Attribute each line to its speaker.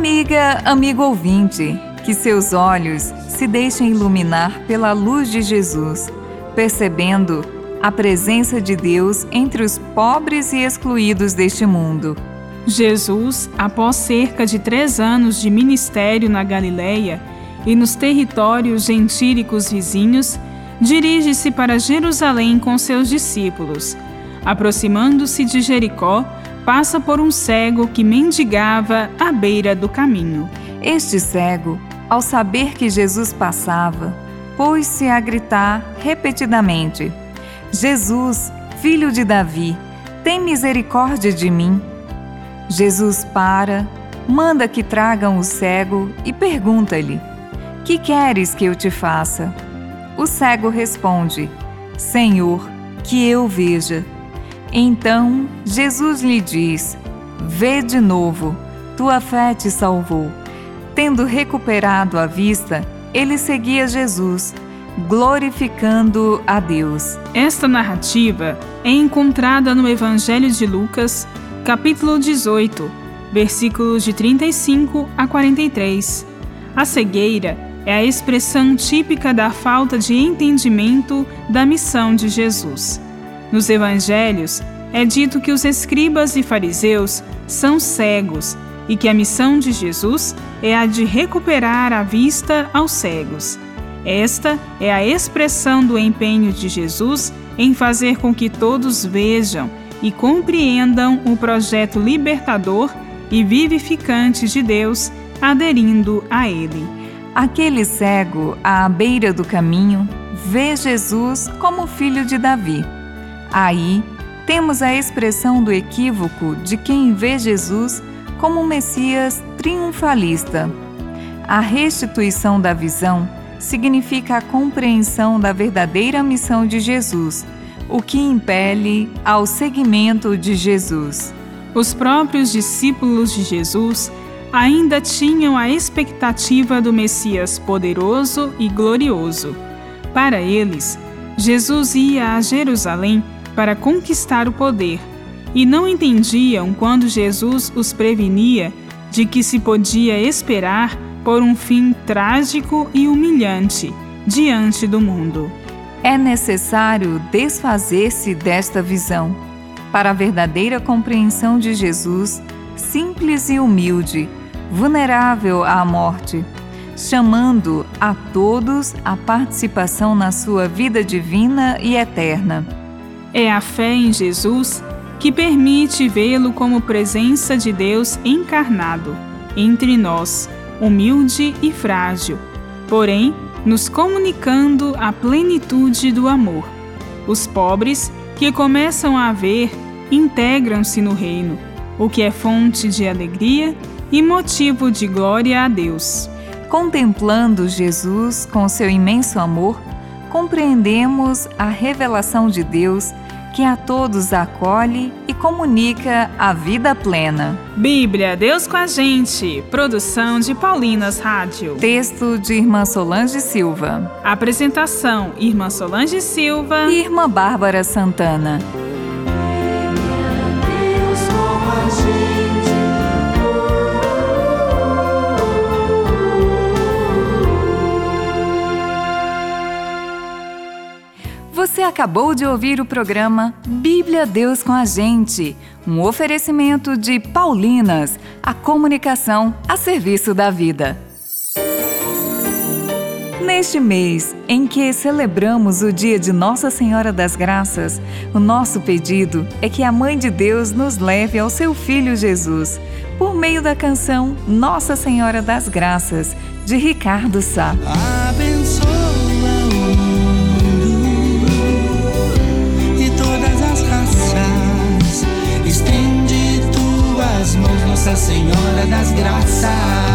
Speaker 1: Amiga, amigo ouvinte, que seus olhos se deixem iluminar pela luz de Jesus, percebendo a presença de Deus entre os pobres e excluídos deste mundo.
Speaker 2: Jesus, após cerca de três anos de ministério na Galileia e nos territórios gentílicos vizinhos, dirige-se para Jerusalém com seus discípulos. Aproximando-se de Jericó, passa por um cego que mendigava à beira do caminho.
Speaker 1: Este cego, ao saber que Jesus passava, pôs-se a gritar repetidamente: Jesus, filho de Davi, tem misericórdia de mim. Jesus para, manda que tragam o cego e pergunta-lhe: Que queres que eu te faça? O cego responde: Senhor, que eu veja. Então Jesus lhe diz: Vê de novo, tua fé te salvou. Tendo recuperado a vista, ele seguia Jesus, glorificando a Deus.
Speaker 2: Esta narrativa é encontrada no Evangelho de Lucas, capítulo 18, versículos de 35 a 43. A cegueira é a expressão típica da falta de entendimento da missão de Jesus. Nos evangelhos, é dito que os escribas e fariseus são cegos e que a missão de Jesus é a de recuperar a vista aos cegos. Esta é a expressão do empenho de Jesus em fazer com que todos vejam e compreendam o projeto libertador e vivificante de Deus, aderindo a ele.
Speaker 1: Aquele cego à beira do caminho vê Jesus como filho de Davi Aí temos a expressão do equívoco de quem vê Jesus como um Messias triunfalista. A restituição da visão significa a compreensão da verdadeira missão de Jesus, o que impele ao seguimento de Jesus.
Speaker 2: Os próprios discípulos de Jesus ainda tinham a expectativa do Messias poderoso e glorioso. Para eles, Jesus ia a Jerusalém para conquistar o poder, e não entendiam quando Jesus os prevenia de que se podia esperar por um fim trágico e humilhante diante do mundo.
Speaker 1: É necessário desfazer-se desta visão para a verdadeira compreensão de Jesus, simples e humilde, vulnerável à morte, chamando a todos a participação na sua vida divina e eterna.
Speaker 2: É a fé em Jesus que permite vê-lo como presença de Deus encarnado entre nós, humilde e frágil, porém nos comunicando a plenitude do amor. Os pobres que começam a ver integram-se no reino, o que é fonte de alegria e motivo de glória a Deus.
Speaker 1: Contemplando Jesus com seu imenso amor, compreendemos a revelação de Deus que a todos acolhe e comunica a vida plena.
Speaker 2: Bíblia, Deus com a gente. Produção de Paulinas Rádio.
Speaker 1: Texto de Irmã Solange Silva.
Speaker 2: Apresentação: Irmã Solange Silva
Speaker 1: e Irmã Bárbara Santana. Você acabou de ouvir o programa Bíblia Deus com a Gente, um oferecimento de Paulinas, a comunicação a serviço da vida. Neste mês em que celebramos o dia de Nossa Senhora das Graças, o nosso pedido é que a Mãe de Deus nos leve ao seu Filho Jesus, por meio da canção Nossa Senhora das Graças, de Ricardo Sá. Abençoe Nossa Senhora das Graças.